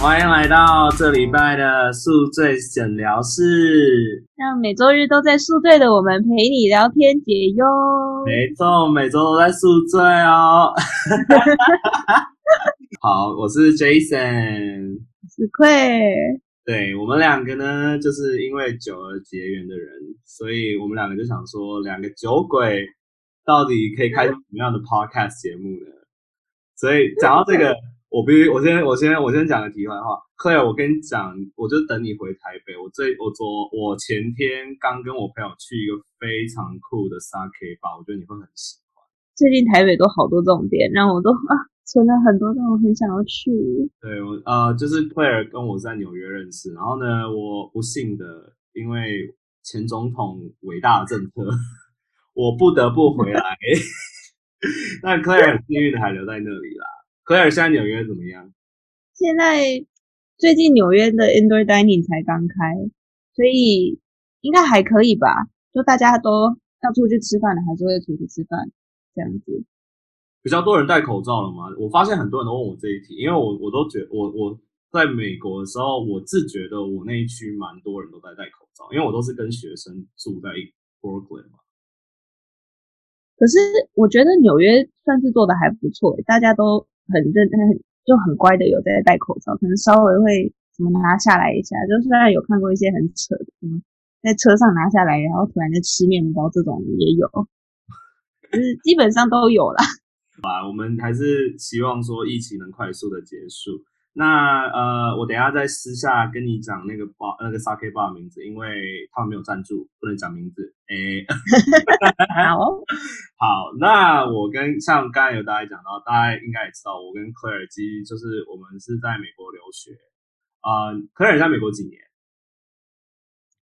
欢迎来到这礼拜的宿醉诊疗室。让每周日都在宿醉的我们陪你聊天解忧。没错，每周都在宿醉哦。好，我是 Jason，是愧。对我们两个呢，就是因为酒而结缘的人，所以我们两个就想说，两个酒鬼到底可以开什么样的 podcast 节目呢？所以讲到这个。我必须，我先，我先，我先讲个题外话。Clare，我跟你讲，我就等你回台北。我最，我昨，我前天刚跟我朋友去一个非常酷的 Sake 吧，我觉得你会很喜欢。最近台北都好多这种店，让我都啊存了很多，让我很想要去。对，我呃，就是 Clare 跟我在纽约认识，然后呢，我不幸的因为前总统伟大的政策，我不得不回来。但 Clare 很幸运的还留在那里啦。科尔，现在纽约怎么样？现在最近纽约的 indoor dining 才刚开，所以应该还可以吧。就大家都要出去吃饭的，还是会出去吃饭这样子。比较多人戴口罩了吗？我发现很多人都问我这一题，因为我我都觉我我在美国的时候，我自觉得我那一区蛮多人都在戴口罩，因为我都是跟学生住在 Brooklyn 嘛。可是我觉得纽约算是做的还不错，大家都。很认很就很乖的有在戴口罩，可能稍微会什么拿下来一下，就虽然有看过一些很扯的，什么在车上拿下来，然后突然在吃面包这种也有，就是基本上都有啦。啊，我们还是希望说疫情能快速的结束。那呃，我等下在私下跟你讲那个包那个 sake bar 名字，因为他们没有赞助，不能讲名字。哎，好，好，那我跟像刚才有大家讲到，大家应该也知道，我跟科尔基就是我们是在美国留学啊。科尔在美国几年？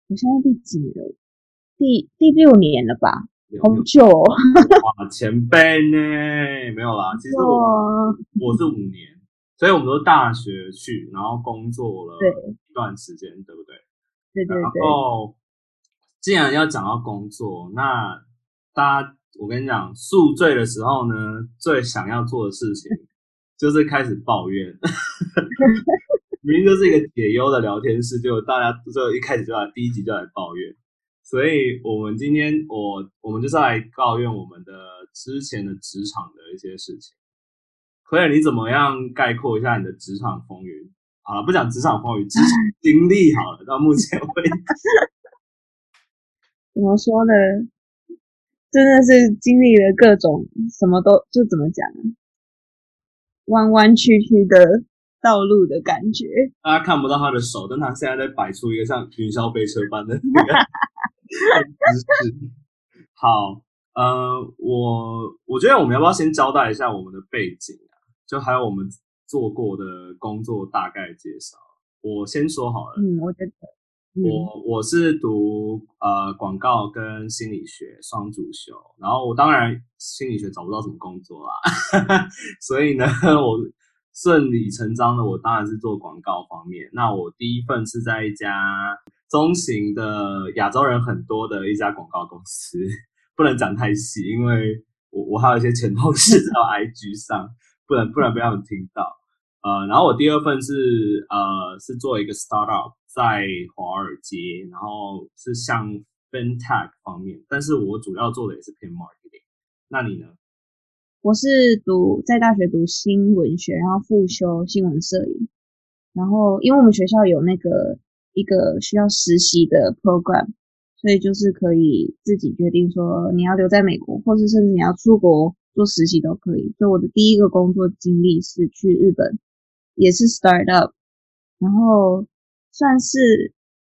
我现在第几年？第第六年了吧？好久，哇，前辈呢？没有啦，其实我我是五年。所以我们都大学去，然后工作了一段时间，对不对？对对对。然后，既然要讲到工作，那大家，我跟你讲，宿醉的时候呢，最想要做的事情 就是开始抱怨。明明就是一个解忧的聊天室，就大家就一开始就来第一集就来抱怨。所以我们今天，我我们就是来抱怨我们的之前的职场的一些事情。所以你怎么样概括一下你的职场风云？好了，不讲职场风云，职场经历好了。到目前为止，怎么说呢？真的是经历了各种什么都就怎么讲，弯弯曲曲的道路的感觉。大家看不到他的手，但他现在在摆出一个像云霄飞车般的那个 姿势。好，呃，我我觉得我们要不要先交代一下我们的背景？就还有我们做过的工作大概介绍，我先说好了。嗯，我觉得我我是读呃广告跟心理学双主修，然后我当然心理学找不到什么工作啦，所以呢，我顺理成章的我当然是做广告方面。那我第一份是在一家中型的亚洲人很多的一家广告公司，不能讲太细，因为我我还有一些前同事在 IG 上。不然不然被他们听到，呃，然后我第二份是呃是做一个 startup 在华尔街，然后是像 fintech 方面，但是我主要做的也是偏 marketing。那你呢？我是读在大学读新闻学，然后复修新闻摄影，然后因为我们学校有那个一个需要实习的 program，所以就是可以自己决定说你要留在美国，或是甚至你要出国。做实习都可以，所以我的第一个工作经历是去日本，也是 startup，然后算是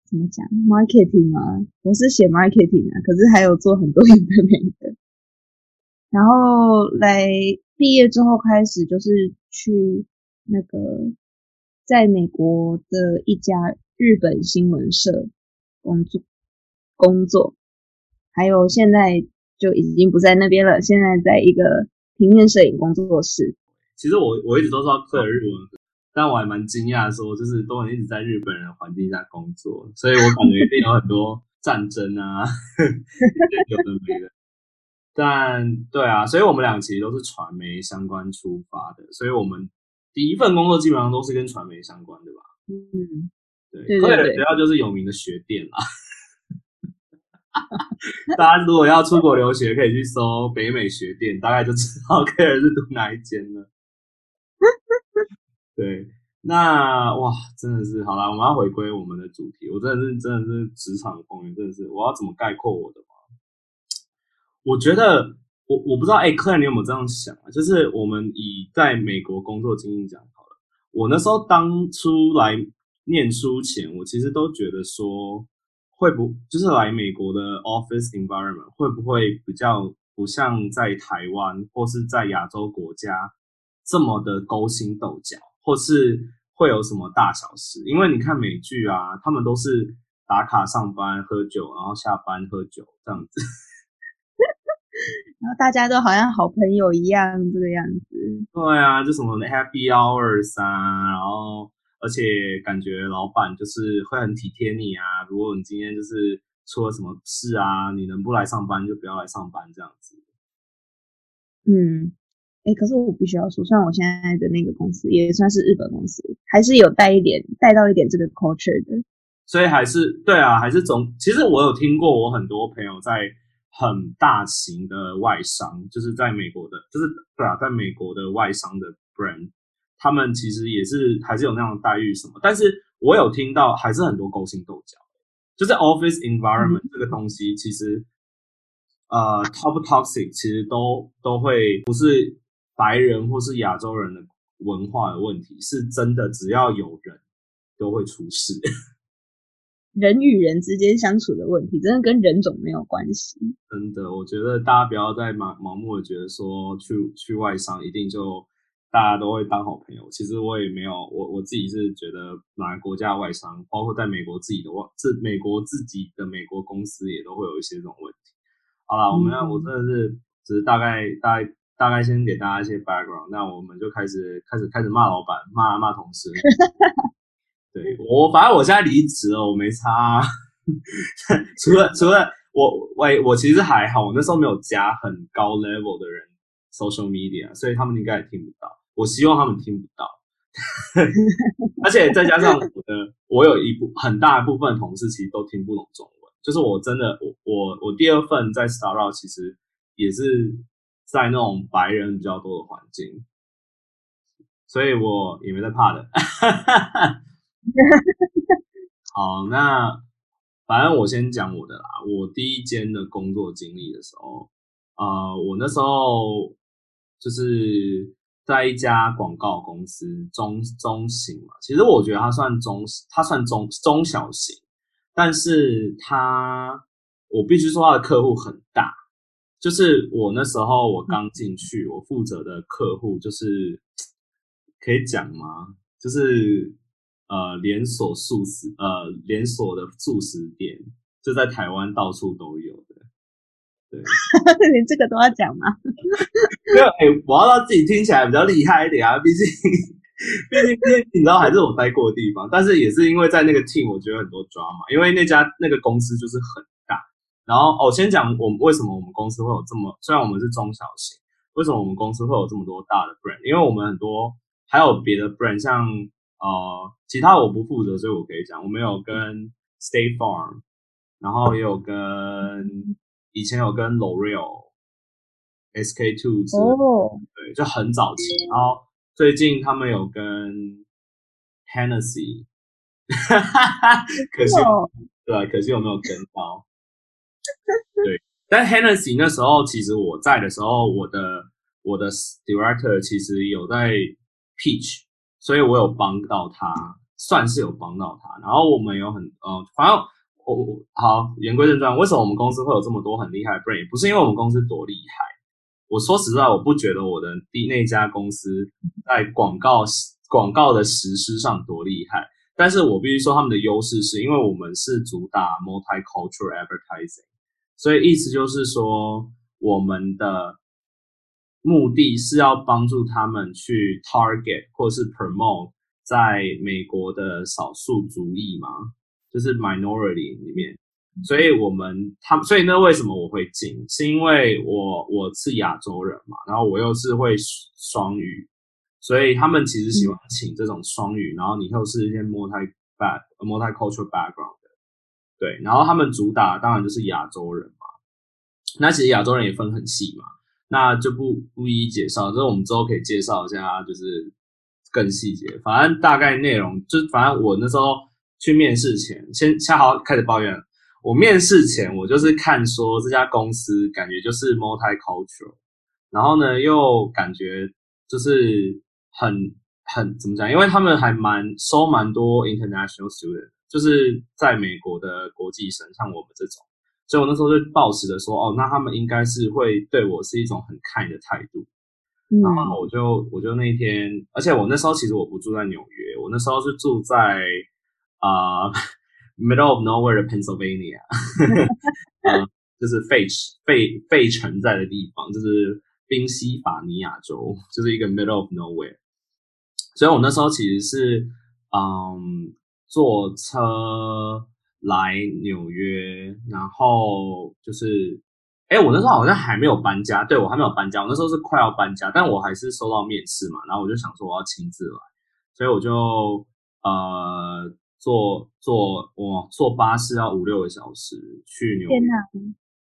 怎么讲 marketing 吗？我是写 marketing 啊，可是还有做很多有的没的。然后来毕业之后开始就是去那个在美国的一家日本新闻社工作，工作，还有现在。就已经不在那边了，现在在一个平面摄影工作室。其实我我一直都知道克尔日文，但我还蛮惊讶，说就是都能一直在日本人环境下工作，所以我感觉一定有很多战争啊，有的没的。但对啊，所以我们俩其实都是传媒相关出发的，所以我们。第一份工作基本上都是跟传媒相关的吧？嗯，对，对对科尔对学校就是有名的学店啦。大家如果要出国留学，可以去搜北美学店，大概就知道科尔是读哪一间了。对，那哇，真的是好了，我们要回归我们的主题。我真的是真的是职场风云，真的是我要怎么概括我的吗？我觉得我我不知道，哎、客人，你有没有这样想啊？就是我们以在美国工作经验讲好了，我那时候当初来念书前，我其实都觉得说，会不就是来美国的 office environment 会不会比较不像在台湾或是在亚洲国家这么的勾心斗角，或是会有什么大小事？因为你看美剧啊，他们都是打卡上班喝酒，然后下班喝酒这样子。然后大家都好像好朋友一样这个样子。对啊，就什么 happy hours 啊，然后而且感觉老板就是会很体贴你啊。如果你今天就是出了什么事啊，你能不来上班就不要来上班这样子。嗯，哎，可是我必须要说，虽然我现在的那个公司也算是日本公司，还是有带一点带到一点这个 culture 的。所以还是对啊，还是总其实我有听过，我很多朋友在很大型的外商，就是在美国的，就是对啊，在美国的外商的 brand，他们其实也是还是有那样的待遇什么，但是我有听到还是很多勾心斗角，就是 office environment 这个东西，其实呃 top toxic 其实都都会不是白人或是亚洲人的文化的问题，是真的只要有人都会出事。人与人之间相处的问题，真的跟人种没有关系。真的，我觉得大家不要再盲盲目的觉得说去去外商一定就大家都会当好朋友。其实我也没有，我我自己是觉得哪个国家的外商，包括在美国自己的外，自美国自己的美国公司也都会有一些这种问题。好了，我们要、我真的是只是大概大概大概先给大家一些 background，那我们就开始开始开始骂老板，骂骂同事。对我，反正我现在离职了，我没差、啊。除了除了我，我，我其实还好，我那时候没有加很高 level 的人 social media，所以他们应该也听不到。我希望他们听不到。而且再加上我的，我有一部很大一部分同事其实都听不懂中文，就是我真的，我我我第二份在 Startup 其实也是在那种白人比较多的环境，所以我也没在怕的。好，那反正我先讲我的啦。我第一间的工作经历的时候，呃，我那时候就是在一家广告公司，中中型嘛。其实我觉得它算中，它算中中小型，但是它我必须说它的客户很大。就是我那时候我刚进去，我负责的客户就是可以讲吗？就是呃连锁素食呃连锁的素食店，就在台湾到处都有的。对，连这个都要讲吗？没有哎，我要让自己听起来比较厉害一点啊，毕竟毕竟毕竟你知道还是我待过的地方，但是也是因为在那个 team 我觉得很多 drama，因为那家那个公司就是很大。然后哦，先讲我们为什么我们公司会有这么，虽然我们是中小型，为什么我们公司会有这么多大的 brand？因为我们很多还有别的 brand，像呃其他我不负责，所以我可以讲，我们有跟 State Farm，然后也有跟以前有跟 L'Oreal、SK Two 之类的哦，对，就很早期。然后最近他们有跟 Hennessy，可惜哦对啊，可惜我没有跟到。对，但 Hennessy 那时候其实我在的时候，我的我的 director 其实有在 pitch，所以我有帮到他，算是有帮到他。然后我们有很呃，反正我好言归正传，为什么我们公司会有这么多很厉害的 brand？不是因为我们公司多厉害，我说实在，我不觉得我的第那家公司在广告广告的实施上多厉害。但是我必须说，他们的优势是因为我们是主打 multicultural advertising，所以意思就是说，我们的目的是要帮助他们去 target 或是 promote 在美国的少数族裔嘛，就是 minority 里面。所以我们他所以那为什么我会进？是因为我我是亚洲人嘛，然后我又是会双语，所以他们其实喜欢请这种双语，然后你又是一些 multi back multicultural background 的，对，然后他们主打当然就是亚洲人嘛。那其实亚洲人也分很细嘛，那就不不一一介绍，这我们之后可以介绍一下，就是更细节。反正大概内容就，反正我那时候去面试前，先恰好开始抱怨。我面试前我就是看说这家公司感觉就是 multicultural，然后呢又感觉就是很很怎么讲？因为他们还蛮收蛮多 international student，就是在美国的国际生，像我们这种。所以我那时候就抱持的说，哦，那他们应该是会对我是一种很看的态度。然后我就我就那一天，而且我那时候其实我不住在纽约，我那时候是住在啊 middle of nowhere Pennsylvania，就是费费费城在的地方，就是宾夕法尼亚州，就是一个 middle of nowhere。所以我那时候其实是嗯坐车。来纽约，然后就是，哎，我那时候好像还没有搬家，对我还没有搬家，我那时候是快要搬家，但我还是收到面试嘛，然后我就想说我要亲自来，所以我就呃坐坐我坐巴士要五六个小时去纽约，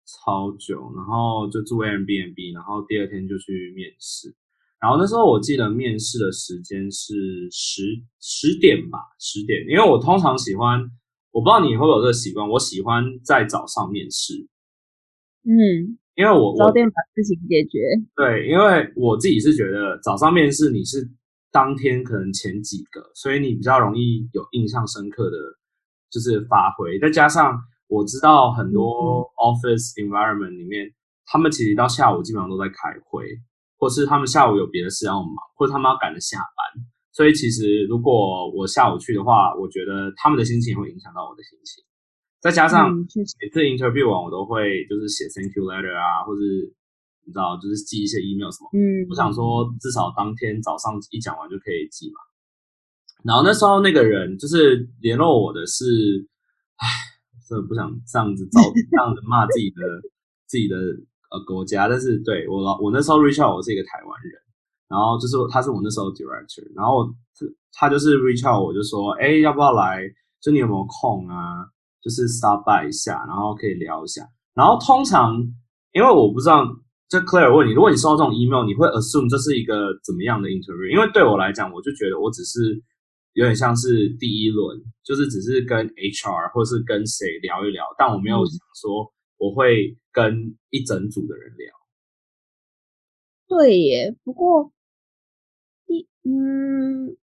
超久，然后就住 Airbnb，然后第二天就去面试，然后那时候我记得面试的时间是十十点吧，十点，因为我通常喜欢。我不知道你会不会有这个习惯，我喜欢在早上面试。嗯，因为我早点把事情解决。对，因为我自己是觉得早上面试你是当天可能前几个，所以你比较容易有印象深刻的就是发挥。再加上我知道很多 office environment 里面，他们其实到下午基本上都在开会，或是他们下午有别的事要忙，或者他们要赶着下班。所以其实如果我下午去的话，我觉得他们的心情会影响到我的心情。再加上每次 interview 完，我都会就是写 thank you letter 啊，或者你知道，就是寄一些 email 什么。嗯，我想说至少当天早上一讲完就可以寄嘛。然后那时候那个人就是联络我的是，唉，真的不想这样子造 这样子骂自己的自己的呃国家，但是对我老我那时候 reach out 我是一个台湾人。然后就是他是我那时候 director，然后他就是 reach out 我就说，哎，要不要来？就你有没有空啊？就是 stop by 一下，然后可以聊一下。然后通常因为我不知道，就 Claire 问你，如果你收到这种 email，你会 assume 这是一个怎么样的 interview？因为对我来讲，我就觉得我只是有点像是第一轮，就是只是跟 HR 或是跟谁聊一聊，但我没有想说我会跟一整组的人聊。对耶，不过。嗯，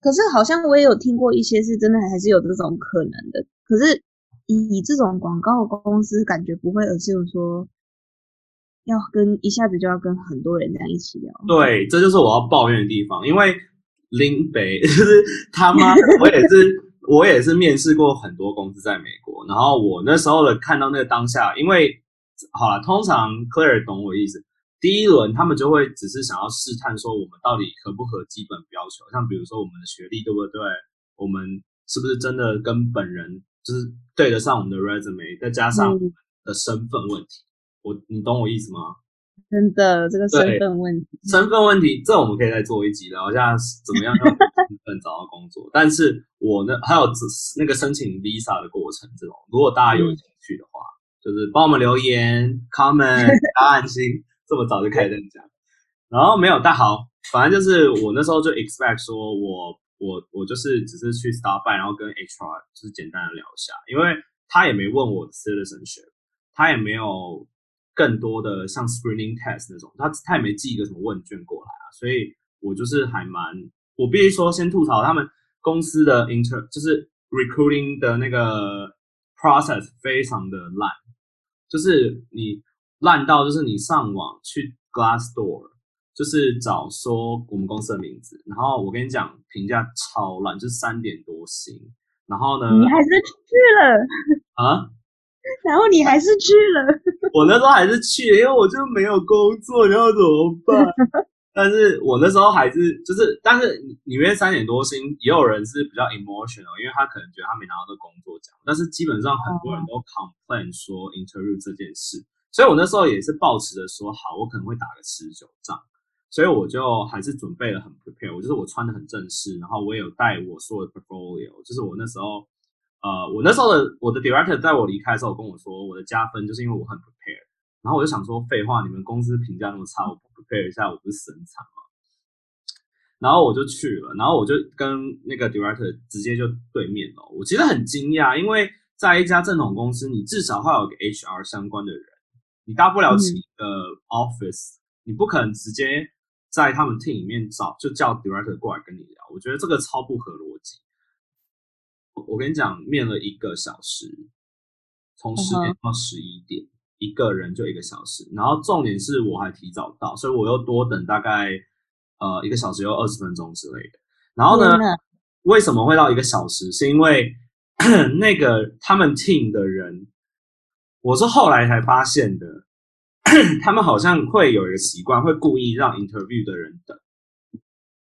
可是好像我也有听过一些是真的，还是有这种可能的。可是以这种广告公司，感觉不会，而是说要跟一下子就要跟很多人这样一起聊。对，这就是我要抱怨的地方。因为林北 就是他妈，我也是，我也是面试过很多公司在美国。然后我那时候的看到那个当下，因为好了，通常 Claire 懂我意思。第一轮他们就会只是想要试探说我们到底合不合基本要求，像比如说我们的学历对不对，我们是不是真的跟本人就是对得上我们的 resume，再加上的身份问题，我你懂我意思吗？真的这个身份问题，身份问题这我们可以再做一集聊一下怎么样用身份找到工作。但是我呢还有那个申请 visa 的过程这种，如果大家有兴趣的话，就是帮我们留言 comment 答案心。这么早就开始讲，然后没有，但好，反正就是我那时候就 expect 说，我我我就是只是去 start by，然后跟 HR 就是简单的聊一下，因为他也没问我 citizenship，他也没有更多的像 screening test 那种，他他也没寄一个什么问卷过来啊，所以我就是还蛮，我必须说先吐槽他们公司的 inter 就是 recruiting 的那个 process 非常的烂，就是你。烂到就是你上网去 Glassdoor，就是找说我们公司的名字，然后我跟你讲评价超烂，就是三点多星。然后呢，你还是去了啊？然后你还是去了？我那时候还是去，因为我就没有工作，然后怎么办？但是我那时候还是就是，但是里面三点多星，也有人是比较 emotional，因为他可能觉得他没拿到这工作奖。但是基本上很多人都 complain 说 interview 这件事。所以我那时候也是抱持着说好，我可能会打个持久仗。所以我就还是准备了很 prepare，我就是我穿的很正式，然后我也有带我所有的 portfolio，就是我那时候，呃，我那时候的我的 director 在我离开的时候跟我说，我的加分就是因为我很 prepare，然后我就想说，废话，你们公司评价那么差，我不 prepare 一下，我不是神惨吗？然后我就去了，然后我就跟那个 director 直接就对面了，我其实很惊讶，因为在一家正统公司，你至少会有个 HR 相关的人，你大不了请一个 office，你不可能直接。在他们 team 里面找，就叫 director 过来跟你聊，我觉得这个超不合逻辑。我跟你讲，面了一个小时，从十点到十一点，一个人就一个小时。然后重点是我还提早到，所以我又多等大概呃一个小时又二十分钟之类的。然后呢，为什么会到一个小时？是因为 那个他们 team 的人，我是后来才发现的。他们好像会有一个习惯，会故意让 interview 的人等。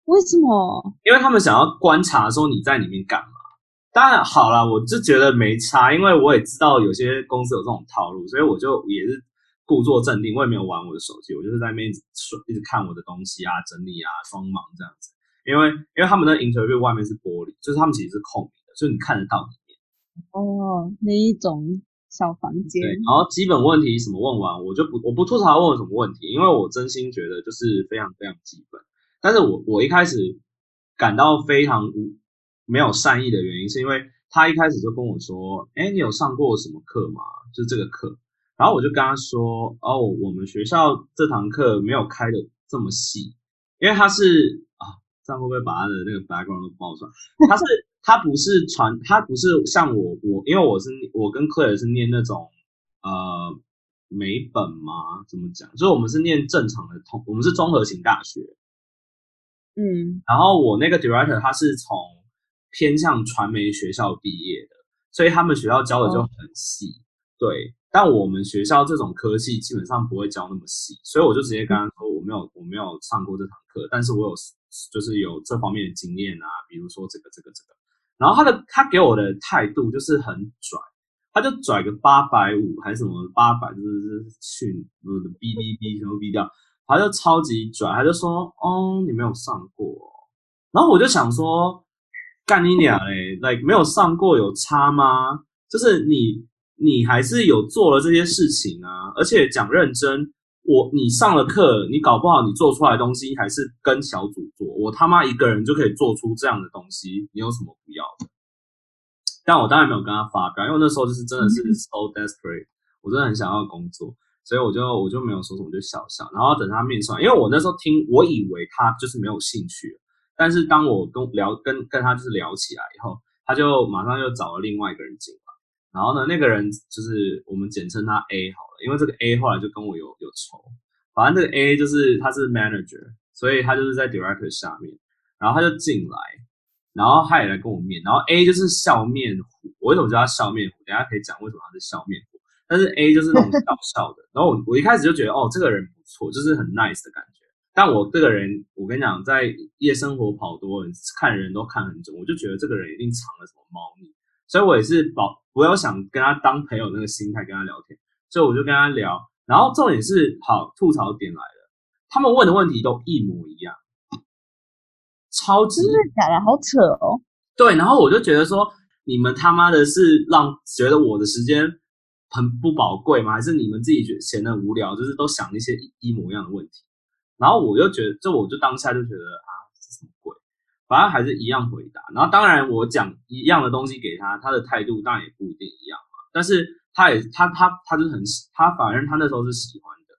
为什么？因为他们想要观察说你在里面干嘛。当然好了，我就觉得没差，因为我也知道有些公司有这种套路，所以我就也是故作镇定，我也没有玩我的手机，我就是在那边一直一直看我的东西啊，整理啊，双忙这样子。因为因为他们的 interview 外面是玻璃，就是他们其实是透明的，就是你看得到里面。哦，那一种。小房间，对，然后基本问题什么问完，我就不我不吐槽问我什么问题，因为我真心觉得就是非常非常基本。但是我我一开始感到非常无没有善意的原因，是因为他一开始就跟我说：“哎，你有上过什么课吗？就是这个课。”然后我就跟他说：“哦，我们学校这堂课没有开的这么细，因为他是啊，这样会不会把他的那个 background 都爆出来？他是。”他不是传，他不是像我，我因为我是我跟 Claire 是念那种呃美本吗？怎么讲？就是我们是念正常的通，我们是综合型大学，嗯，然后我那个 director 他是从偏向传媒学校毕业的，所以他们学校教的就很细，对。但我们学校这种科技基本上不会教那么细，所以我就直接跟他说我没有我没有上过这堂课，但是我有就是有这方面的经验啊，比如说这个这个这个。然后他的他给我的态度就是很拽，他就拽个八百五还是什么八百，就是去呃哔哔哔什么哔掉，他就超级拽，他就说哦你没有上过，然后我就想说干你俩嘞，like 没有上过有差吗？就是你你还是有做了这些事情啊，而且讲认真。我你上了课，你搞不好你做出来的东西还是跟小组做。我他妈一个人就可以做出这样的东西，你有什么不要的？但我当然没有跟他发表，因为那时候就是真的是 so desperate，我真的很想要工作，所以我就我就没有说什么，就笑笑。然后等他面上，因为我那时候听，我以为他就是没有兴趣，但是当我跟聊跟跟他就是聊起来以后，他就马上又找了另外一个人进来。然后呢，那个人就是我们简称他 A 好了，因为这个 A 后来就跟我有有仇。反正这个 A 就是他是 manager，所以他就是在 director 下面。然后他就进来，然后他也来跟我面。然后 A 就是笑面虎，我为什么叫他笑面虎？等下可以讲为什么他是笑面虎。但是 A 就是那种搞笑的。然后我我一开始就觉得哦，这个人不错，就是很 nice 的感觉。但我这个人，我跟你讲，在夜生活跑多，看人都看很准，我就觉得这个人一定藏了什么猫腻。所以我也是保，我有想跟他当朋友那个心态跟他聊天，所以我就跟他聊。然后重点是，好吐槽点来了，他们问的问题都一模一样，超级真的假的？好扯哦。对，然后我就觉得说，你们他妈的是让觉得我的时间很不宝贵吗？还是你们自己觉得闲得无聊，就是都想一些一模一样的问题？然后我就觉得，就我就当下就觉得啊，这什么鬼？反正还是一样回答，然后当然我讲一样的东西给他，他的态度当然也不一定一样嘛。但是他也他他他就很喜他反正他那时候是喜欢的，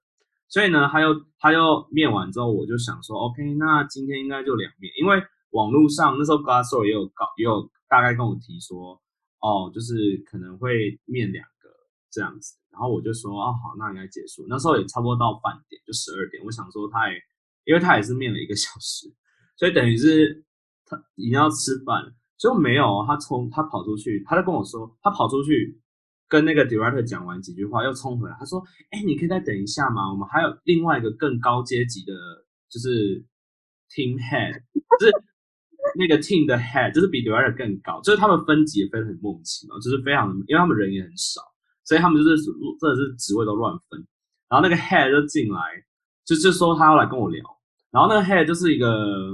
所以呢，他又他又面完之后，我就想说，OK，那今天应该就两面，因为网络上那时候 Glassdoor 也有搞也有大概跟我提说，哦，就是可能会面两个这样子，然后我就说，哦好，那应该结束。那时候也差不多到饭点，就十二点，我想说他也因为他也是面了一个 小时，所以等于是。他一定要吃饭，结果没有，他冲他跑出去，他就跟我说，他跑出去跟那个 director 讲完几句话，又冲回来，他说：“哎，你可以再等一下吗？我们还有另外一个更高阶级的，就是 team head，就是 那个 team 的 head，就是比 director 更高，就是他们分级也分很莫名其妙，就是非常的，因为他们人也很少，所以他们就是真的是职位都乱分。然后那个 head 就进来，就就说他要来跟我聊。”然后那个 head 就是一个，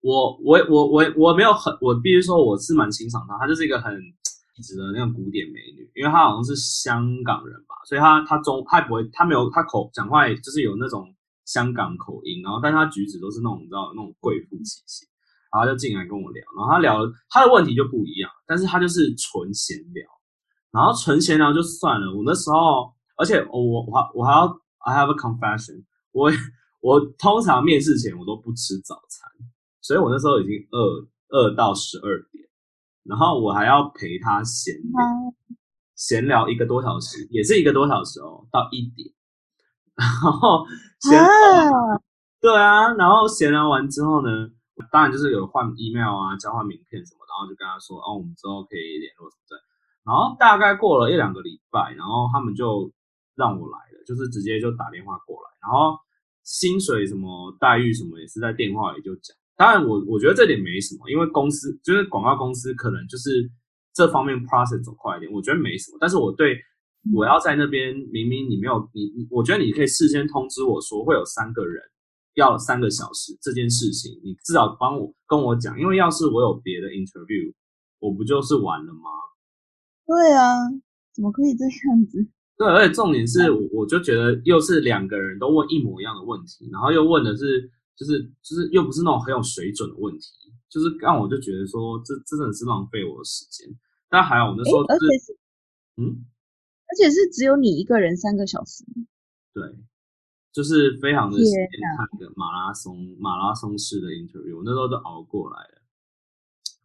我我我我我没有很，我必须说我是蛮欣赏她，她就是一个很直的那种古典美女，因为她好像是香港人吧，所以她她中她不会，她没有她口讲话就是有那种香港口音，然后但她举止都是那种你知道那种贵妇气息，然后就进来跟我聊，然后她聊她的问题就不一样，但是她就是纯闲聊，然后纯闲聊就算了，我那时候，而且我我我还我还要 I have a confession，我我通常面试前我都不吃早餐。所以我那时候已经饿饿到十二点，然后我还要陪他闲聊，闲聊一个多小时，也是一个多小时哦，到一点，然后闲聊，对啊，然后闲聊完之后呢，当然就是有换 email 啊，交换名片什么，然后就跟他说，哦，我们之后可以联络什么的。然后大概过了一两个礼拜，然后他们就让我来了，就是直接就打电话过来，然后薪水什么待遇什么也是在电话里就讲。当然，我我觉得这点没什么，因为公司就是广告公司，可能就是这方面 process 走快一点，我觉得没什么。但是我对我要在那边，明明你没有你，我觉得你可以事先通知我说会有三个人要三个小时这件事情，你至少帮我跟我讲，因为要是我有别的 interview，我不就是完了吗？对啊，怎么可以这样子？对，而且重点是，我我就觉得又是两个人都问一模一样的问题，然后又问的是。就是就是又不是那种很有水准的问题，就是让我就觉得说这真的是浪费我的时间。但还好我那时候而且是嗯，而且是只有你一个人三个小时。对，就是非常的时间看的马拉松马拉松式的 interview，我那时候都熬过来了。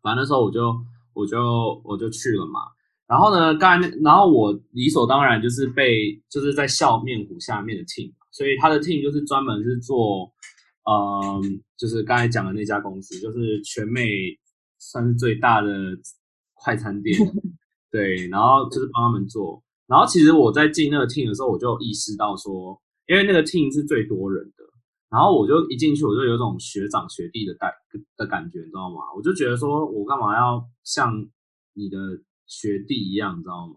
反正那时候我就我就我就去了嘛。然后呢，刚才那然后我理所当然就是被就是在笑面虎下面的 team，所以他的 team 就是专门是做。嗯，就是刚才讲的那家公司，就是全美算是最大的快餐店，对，然后就是帮他们做。然后其实我在进那个 team 的时候，我就意识到说，因为那个 team 是最多人的，然后我就一进去，我就有种学长学弟的带的感觉，你知道吗？我就觉得说我干嘛要像你的学弟一样，你知道吗？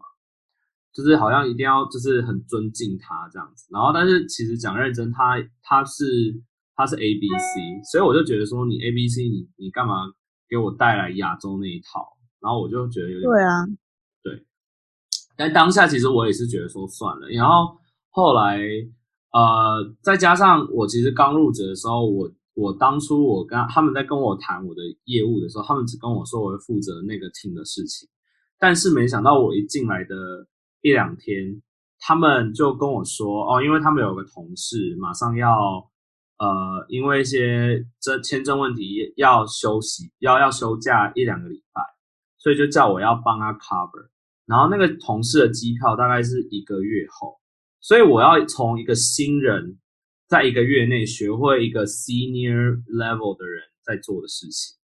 就是好像一定要就是很尊敬他这样子。然后但是其实讲认真，他他是。他是 A B C，所以我就觉得说你 A B C，你你干嘛给我带来亚洲那一套？然后我就觉得有点对啊，对。但当下其实我也是觉得说算了。然后后来呃，再加上我其实刚入职的时候，我我当初我跟他们在跟我谈我的业务的时候，他们只跟我说我会负责那个 team 的事情。但是没想到我一进来的一两天，他们就跟我说哦，因为他们有个同事马上要。呃，因为一些这签证问题要休息，要要休假一两个礼拜，所以就叫我要帮他 cover。然后那个同事的机票大概是一个月后，所以我要从一个新人在一个月内学会一个 senior level 的人在做的事情，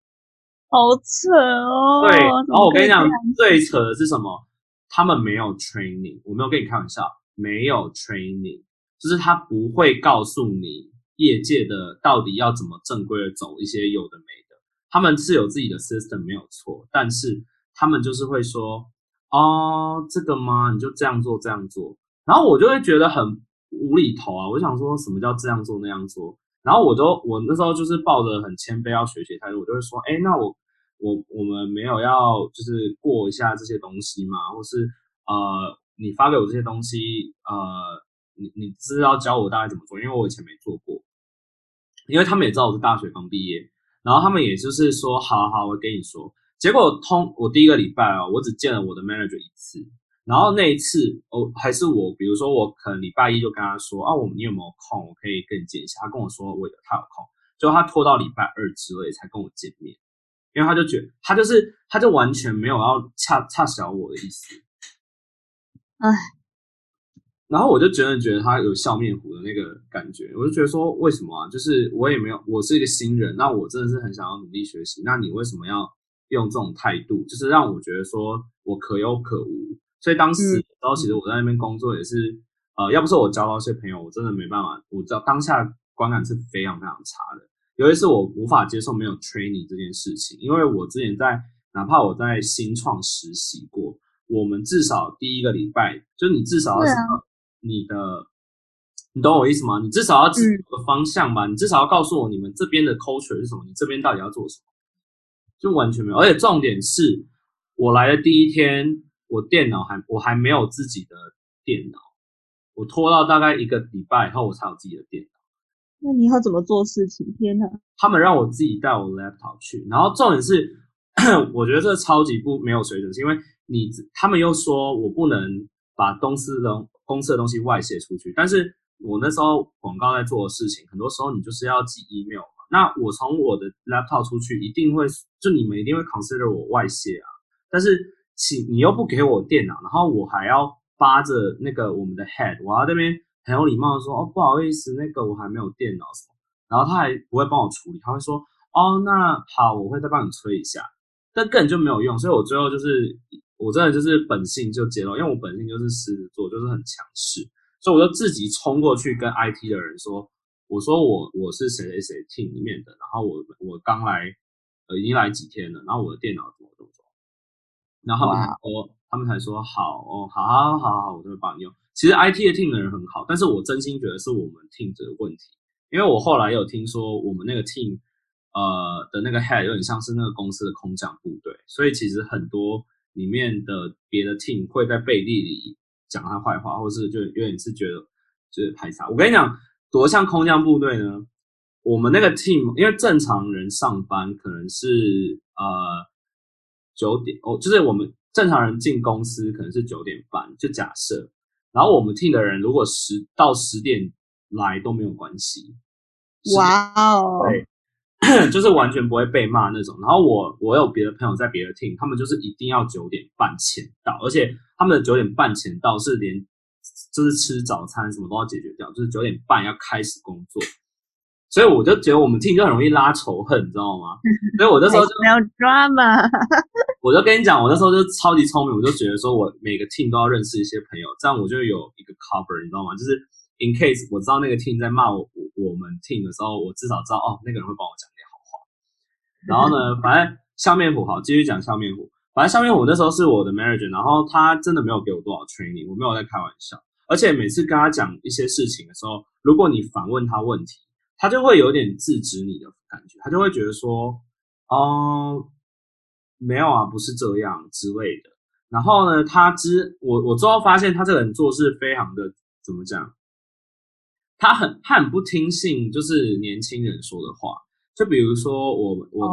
好扯哦。对，然后我跟你讲，最扯的是什么？他们没有 training，我没有跟你开玩笑，没有 training，就是他不会告诉你。业界的到底要怎么正规的走一些有的没的，他们是有自己的 system 没有错，但是他们就是会说，哦，这个吗？你就这样做这样做，然后我就会觉得很无厘头啊！我想说什么叫这样做那样做？然后我都我那时候就是抱着很谦卑要学习态度，我就会说，哎，那我我我们没有要就是过一下这些东西嘛，或是呃，你发给我这些东西，呃，你你是要教我大概怎么做？因为我以前没做过。因为他们也知道我是大学刚毕业，然后他们也就是说，好好，我跟你说。结果通我第一个礼拜啊，我只见了我的 manager 一次，然后那一次哦，还是我，比如说我可能礼拜一就跟他说啊，我们你有没有空，我可以跟你见一下。他跟我说我有，他有空，就他拖到礼拜二之类才跟我见面，因为他就觉得他就是他就完全没有要恰恰小我的意思，唉。然后我就真的觉得他有笑面虎的那个感觉，我就觉得说为什么啊？就是我也没有，我是一个新人，那我真的是很想要努力学习。那你为什么要用这种态度？就是让我觉得说我可有可无。所以当时，然后其实我在那边工作也是，呃，要不是我交到一些朋友，我真的没办法。我知道当下观感是非常非常差的，有一次我无法接受没有 training 这件事情，因为我之前在哪怕我在新创实习过，我们至少第一个礼拜，就你至少要。你的你懂我意思吗？你至少要指个方向吧，你至少要告诉我你们这边的 culture 是什么，你这边到底要做什么，就完全没有。而且重点是我来的第一天，我电脑还我还没有自己的电脑，我拖到大概一个礼拜以后我才有自己的电脑。那你要怎么做事情？天哪！他们让我自己带我的 laptop 去，然后重点是，我觉得这超级不没有水准，是因为你他们又说我不能把公司的公司的东西外泄出去，但是。我那时候广告在做的事情，很多时候你就是要寄 email 嘛。那我从我的 laptop 出去，一定会就你们一定会 consider 我外泄啊。但是，请你又不给我电脑，然后我还要扒着那个我们的 head，我要那边很有礼貌的说，哦，不好意思，那个我还没有电脑什么。然后他还不会帮我处理，他会说，哦，那好，我会再帮你催一下。但根本就没有用，所以我最后就是我真的就是本性就揭露，因为我本性就是狮子座，就是很强势。所以我就自己冲过去跟 IT 的人说：“我说我我是谁谁谁 team 里面的，然后我我刚来，呃，已经来几天了，然后我的电脑，然后他们说他们才说好哦，好好好好，我就会帮你用。其实 IT 的 team 的人很好，但是我真心觉得是我们 team 这个问题，因为我后来有听说我们那个 team 呃的那个 head 有点像是那个公司的空降部队，所以其实很多里面的别的 team 会在背地里。”讲他坏话，或是就有点是觉得就是排查。我跟你讲，多像空降部队呢？我们那个 team，因为正常人上班可能是呃九点哦，就是我们正常人进公司可能是九点半，就假设。然后我们 team 的人如果十到十点来都没有关系。哇哦！对。就是完全不会被骂那种。然后我我有别的朋友在别的 team，他们就是一定要九点半前到，而且他们的九点半前到是连就是吃早餐什么都要解决掉，就是九点半要开始工作。所以我就觉得我们 team 就很容易拉仇恨，你知道吗？所以我那时候就没有 drama。我就跟你讲，我那时候就超级聪明，我就觉得说我每个 team 都要认识一些朋友，这样我就有一个 cover，你知道吗？就是 in case 我知道那个 team 在骂我我我们 team 的时候，我至少知道哦，那个人会帮我讲点好话。然后呢，反正笑面虎好，继续讲笑面虎。反正笑面虎那时候是我的 manager，然后他真的没有给我多少 training，我没有在开玩笑。而且每次跟他讲一些事情的时候，如果你反问他问题，他就会有点制止你的感觉，他就会觉得说，哦，没有啊，不是这样之类的。然后呢，他之我我之后发现他这个人做事非常的怎么讲，他很他很不听信就是年轻人说的话。就比如说我我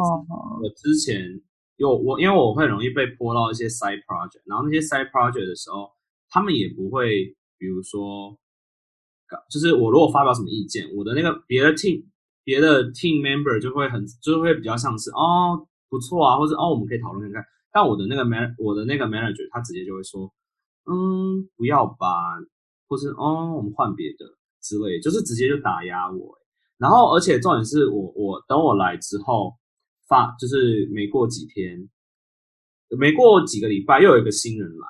我之前有我，因为我会容易被泼到一些 side project，然后那些 side project 的时候，他们也不会，比如说，就是我如果发表什么意见，我的那个别的 team 别的 team member 就会很就会比较像是哦不错啊，或者哦我们可以讨论看看，但我的那个 man 我的那个 manager 他直接就会说嗯不要吧，或是哦我们换别的之类，就是直接就打压我。然后，而且重点是我，我等我来之后发，就是没过几天，没过几个礼拜，又有一个新人来。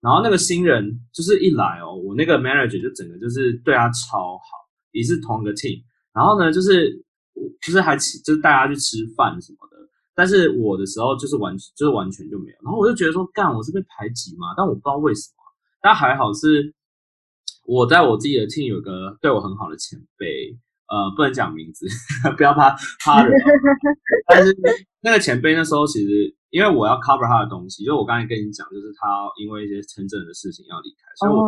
然后那个新人就是一来哦，我那个 manager 就整个就是对他超好，也是同一个 team。然后呢，就是就是还就是带他去吃饭什么的。但是我的时候就是完就是完全就没有。然后我就觉得说，干我是被排挤嘛？但我不知道为什么。但还好是我在我自己的 team 有个对我很好的前辈。呃，不能讲名字，不要怕怕人。但是那个前辈那时候其实，因为我要 cover 他的东西，就我刚才跟你讲，就是他因为一些城镇的事情要离开，所以我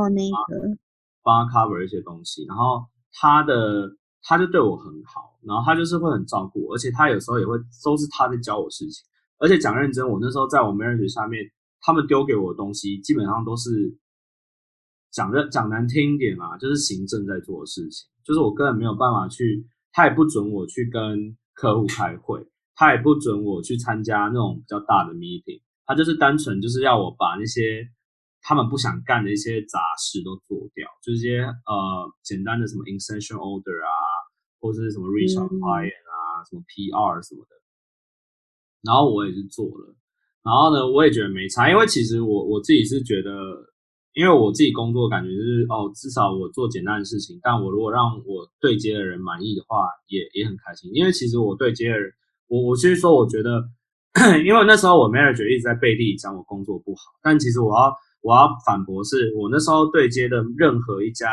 帮他 cover 一些东西。然后他的他就对我很好，然后他就是会很照顾我，而且他有时候也会都是他在教我事情。而且讲认真，我那时候在我 manager 下面，他们丢给我的东西基本上都是。讲的讲难听一点啊，就是行政在做的事情，就是我根本没有办法去，他也不准我去跟客户开会，他也不准我去参加那种比较大的 meeting，他就是单纯就是要我把那些他们不想干的一些杂事都做掉，就是些呃简单的什么 extension order 啊，或者是什么 reach out client 啊，什么 PR 什么的，然后我也是做了，然后呢，我也觉得没差，因为其实我我自己是觉得。因为我自己工作感觉就是哦，至少我做简单的事情，但我如果让我对接的人满意的话，也也很开心。因为其实我对接的人，我我其实说，我觉得，因为那时候我 manager 一直在背地里讲我工作不好，但其实我要我要反驳，是我那时候对接的任何一家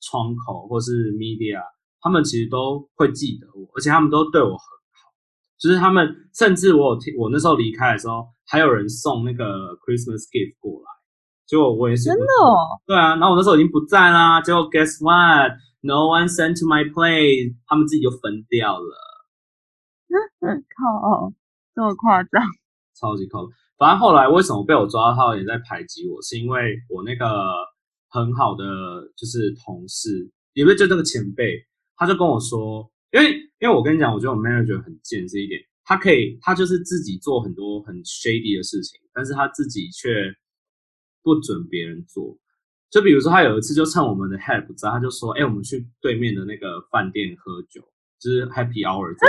窗口或是 media，他们其实都会记得我，而且他们都对我很好。就是他们甚至我有听，我那时候离开的时候，还有人送那个 Christmas gift 过来，结果我也是真的哦，对啊，然后我那时候已经不在啦，结果 guess what，no one sent to my place，他们自己就分掉了，嗯，靠，这么夸张，超级靠。反正后来为什么被我抓到，也在排挤我，是因为我那个很好的就是同事，也不是就那个前辈，他就跟我说，因为因为我跟你讲，我觉得我 manager 很贱这一点，他可以他就是自己做很多很 shady 的事情，但是他自己却不准别人做。就比如说他有一次就趁我们的 head 不在，他就说，哎，我们去对面的那个饭店喝酒，就是 happy hour，这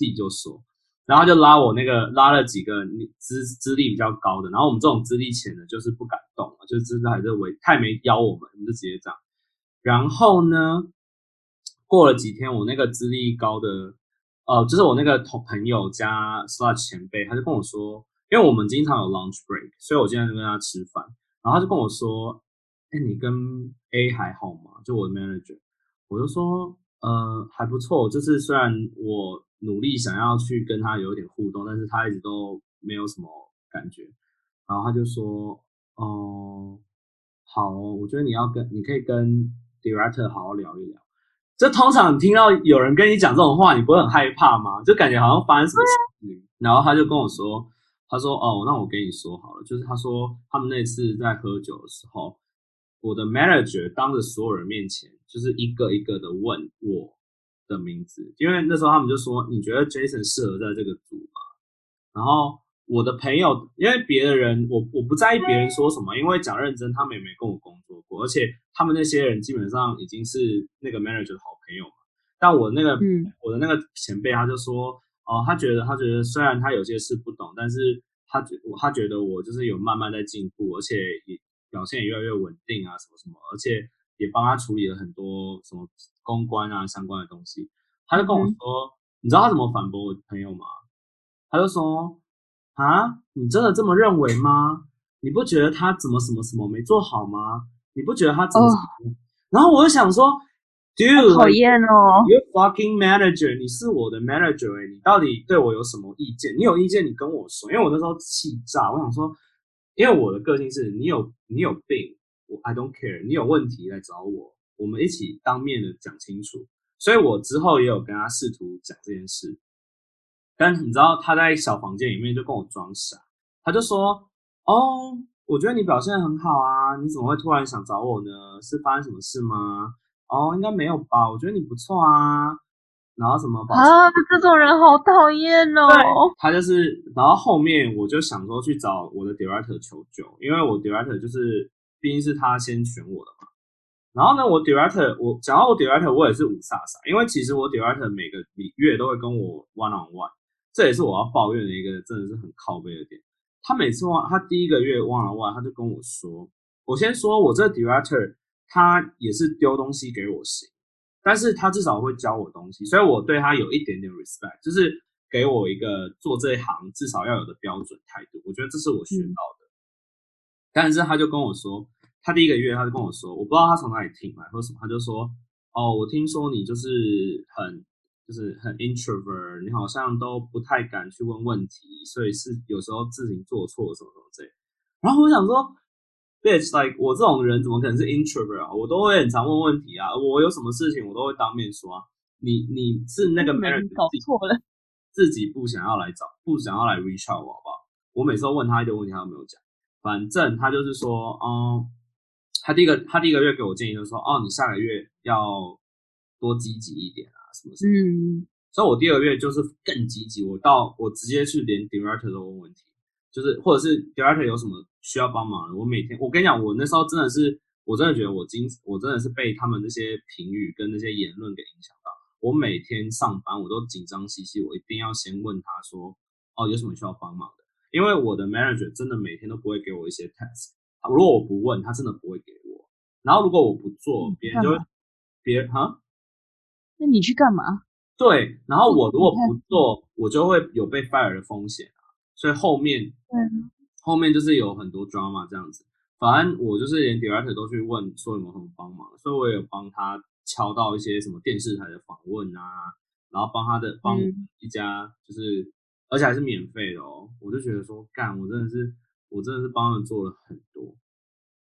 自己就说。然后就拉我那个拉了几个资资历比较高的，然后我们这种资历浅的，就是不敢动，就知道还是为太没邀我们，我们就直接这样。然后呢，过了几天，我那个资历高的，呃，就是我那个同朋友加 slash 前辈，他就跟我说，因为我们经常有 lunch break，所以我今天就跟他吃饭，然后他就跟我说，哎，你跟 A 还好吗？就我的 manager，我就说，呃，还不错，就是虽然我。努力想要去跟他有点互动，但是他一直都没有什么感觉。然后他就说：“哦，好，我觉得你要跟你可以跟 director 好好聊一聊。”这通常听到有人跟你讲这种话，你不会很害怕吗？就感觉好像发生什么事情。然后他就跟我说：“他说哦，那我跟你说好了，就是他说他们那次在喝酒的时候，我的 manager 当着所有人面前，就是一个一个的问我。”的名字，因为那时候他们就说：“你觉得 Jason 适合在这个组吗？”然后我的朋友，因为别的人，我我不在意别人说什么，因为讲认真，他们也没跟我工作过，而且他们那些人基本上已经是那个 manager 的好朋友嘛。但我那个，嗯，我的那个前辈他就说：“哦，他觉得他觉得虽然他有些事不懂，但是他觉他觉得我就是有慢慢在进步，而且也表现也越来越稳定啊，什么什么，而且。”也帮他处理了很多什么公关啊相关的东西，他就跟我说，你知道他怎么反驳我朋友吗？他就说，啊，你真的这么认为吗？你不觉得他怎么什么什么没做好吗？你不觉得他怎么？然后我就想说，Dude，讨厌哦，You fucking manager，你是我的 manager，哎，你到底对我有什么意见？你有意见你跟我说，因为我那时候气炸，我想说，因为我的个性是你有你有病。我 I don't care，你有问题来找我，我们一起当面的讲清楚。所以我之后也有跟他试图讲这件事，但你知道他在小房间里面就跟我装傻，他就说：“哦，我觉得你表现很好啊，你怎么会突然想找我呢？是发生什么事吗？哦，应该没有吧，我觉得你不错啊。然后什么啊，这种人好讨厌哦。他就是，然后后面我就想说去找我的 director 求救，因为我 director 就是。毕竟是他先选我的嘛，然后呢，我 director 我讲到我 director 我也是五傻傻，因为其实我 director 每个月都会跟我 one on one，这也是我要抱怨的一个真的是很靠背的点。他每次 one 他第一个月 one on one 他就跟我说，我先说我这 director 他也是丢东西给我行，但是他至少会教我东西，所以我对他有一点点 respect，就是给我一个做这一行至少要有的标准态度，我觉得这是我学到的。但是他就跟我说，他第一个月他就跟我说，我不知道他从哪里听来或什么，他就说，哦，我听说你就是很就是很 introvert，你好像都不太敢去问问题，所以是有时候自行做错什么什么之类。然后我想说，bitch like 我这种人怎么可能是 introvert 啊？我都会很常问问题啊，我有什么事情我都会当面说啊。你你是那个 manager 搞错了，自己不想要来找，不想要来 reach out 我好不好？我每次都问他一个问题，他都没有讲。反正他就是说，嗯，他第一个他第一个月给我建议就是说，哦，你下个月要多积极一点啊，什么什么。嗯。所以我第二个月就是更积极，我到我直接去连 director 都问问题，就是或者是 director 有什么需要帮忙的，我每天我跟你讲，我那时候真的是，我真的觉得我今我真的是被他们那些评语跟那些言论给影响到，我每天上班我都紧张兮兮，我一定要先问他说，哦，有什么需要帮忙的。因为我的 manager 真的每天都不会给我一些 task，如果我不问他，真的不会给我。然后如果我不做，别人就会别哈，那你去干嘛？对，然后我如果不做，我就会有被 fire 的风险啊。所以后面，对，后面就是有很多 drama 这样子。反正我就是连 director 都去问说有没有什么帮忙，所以我也有帮他敲到一些什么电视台的访问啊，然后帮他的帮一家就是而且还是免费的哦，我就觉得说干，我真的是我真的是帮他们做了很多。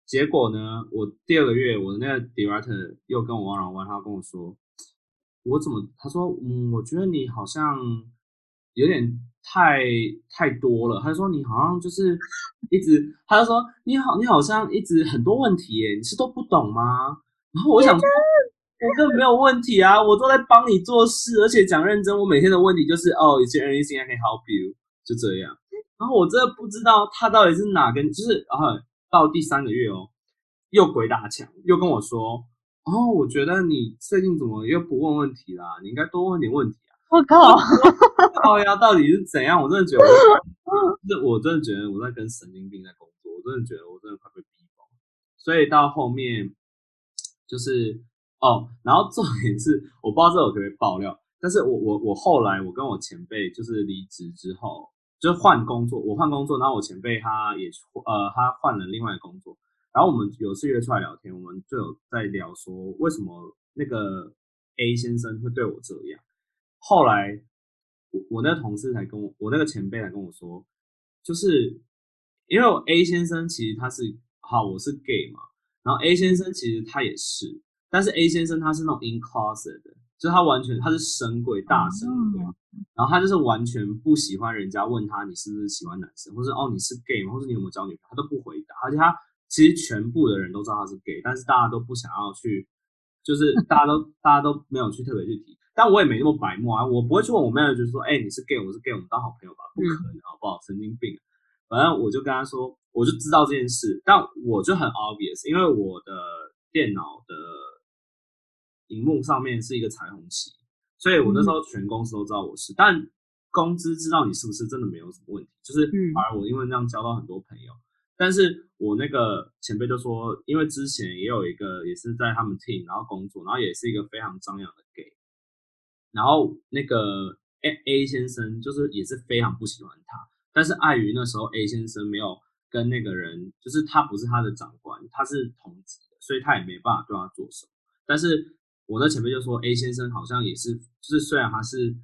结果呢，我第二个月我的那个 director 又跟我玩了玩，他跟我说。我怎么？他说，嗯，我觉得你好像有点太太多了。他说你好像就是一直，他就说你好，你好像一直很多问题耶，你是都不懂吗？然后我想，我根本没有问题啊，我都在帮你做事，而且讲认真，我每天的问题就是哦，Is there anything I can help you？就这样。然后我真的不知道他到底是哪根，就是然后到第三个月哦，又鬼打墙，又跟我说。哦，我觉得你最近怎么又不问问题啦？你应该多问点问题啊！我靠，靠呀，到底是怎样？我真的觉得，是我真的觉得我在跟神经病在工作，我真的觉得我真的快被逼疯。所以到后面就是哦，然后重点是我不知道这我可不可以爆料，但是我我我后来我跟我前辈就是离职之后就是换工作，我换工作，然后我前辈他也呃他换了另外工作。然后我们有次约出来聊天，我们就有在聊说为什么那个 A 先生会对我这样。后来我我那个同事才跟我，我那个前辈才跟我说，就是因为我 A 先生其实他是好，我是 gay 嘛，然后 A 先生其实他也是，但是 A 先生他是那种 in closet 的，就是他完全他是神鬼大神鬼，然后他就是完全不喜欢人家问他你是不是喜欢男生，或者哦你是 gay 吗，或者你有没有交女朋友，他都不回答，而且他。其实全部的人都知道他是 gay，但是大家都不想要去，就是 大家都大家都没有去特别去提。但我也没那么白目啊，我不会去问我妹妹，就是说，哎，你是 gay，我是 gay，我们当好朋友吧？不可能，好不好？神经病！反正我就跟他说，我就知道这件事，但我就很 obvious，因为我的电脑的荧幕上面是一个彩虹旗，所以我那时候全公司都知道我是。但公司知道你是不是真的没有什么问题，就是反而我因为那样交到很多朋友。但是我那个前辈就说，因为之前也有一个也是在他们 team 然后工作，然后也是一个非常张扬的 gay，然后那个 A A 先生就是也是非常不喜欢他，但是碍于那时候 A 先生没有跟那个人，就是他不是他的长官，他是同级的，所以他也没办法对他做什么。但是我那前辈就说，A 先生好像也是，就是虽然他是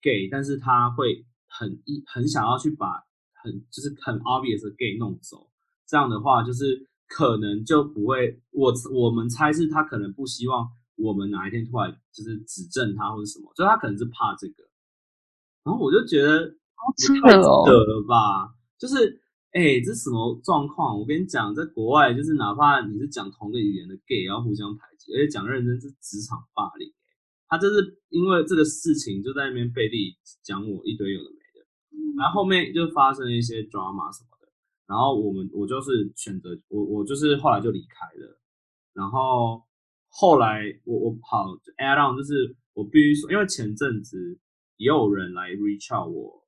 gay，但是他会很一很想要去把。很就是很 obvious 的 gay 弄走，这样的话就是可能就不会，我我们猜是他可能不希望我们哪一天突然就是指正他或者什么，就他可能是怕这个。然后我就觉得太扯了吧，就是哎，这什么状况？我跟你讲，在国外就是哪怕你是讲同个语言的 gay，也要互相排挤，而且讲认真是职场霸凌。他就是因为这个事情就在那边背地讲我一堆有的没的。然后后面就发生了一些 drama 什么的，然后我们我就是选择我我就是后来就离开了，然后后来我我跑 add on 就是我必须说，因为前阵子也有人来 reach out 我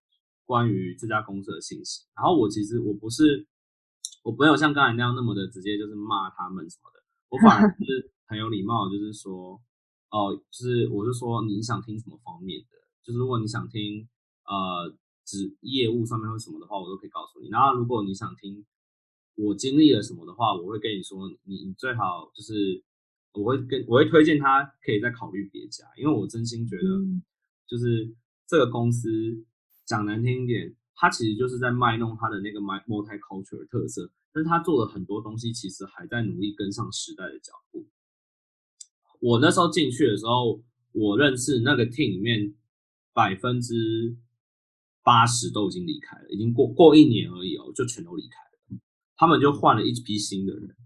关于这家公司的信息，然后我其实我不是我没有像刚才那样那么的直接就是骂他们什么的，我反而 是很有礼貌，就是说哦，就是我就说你想听什么方面的，就是如果你想听呃。指业务上面或什么的话，我都可以告诉你。然后，如果你想听我经历了什么的话，我会跟你说，你你最好就是我会跟我会推荐他可以再考虑别家，因为我真心觉得，就是这个公司讲难听一点，他其实就是在卖弄他的那个 multi culture 的特色，但是他做的很多东西其实还在努力跟上时代的脚步。我那时候进去的时候，我认识那个 team 里面百分之。八十都已经离开了，已经过过一年而已哦，就全都离开了。他们就换了一批新的人。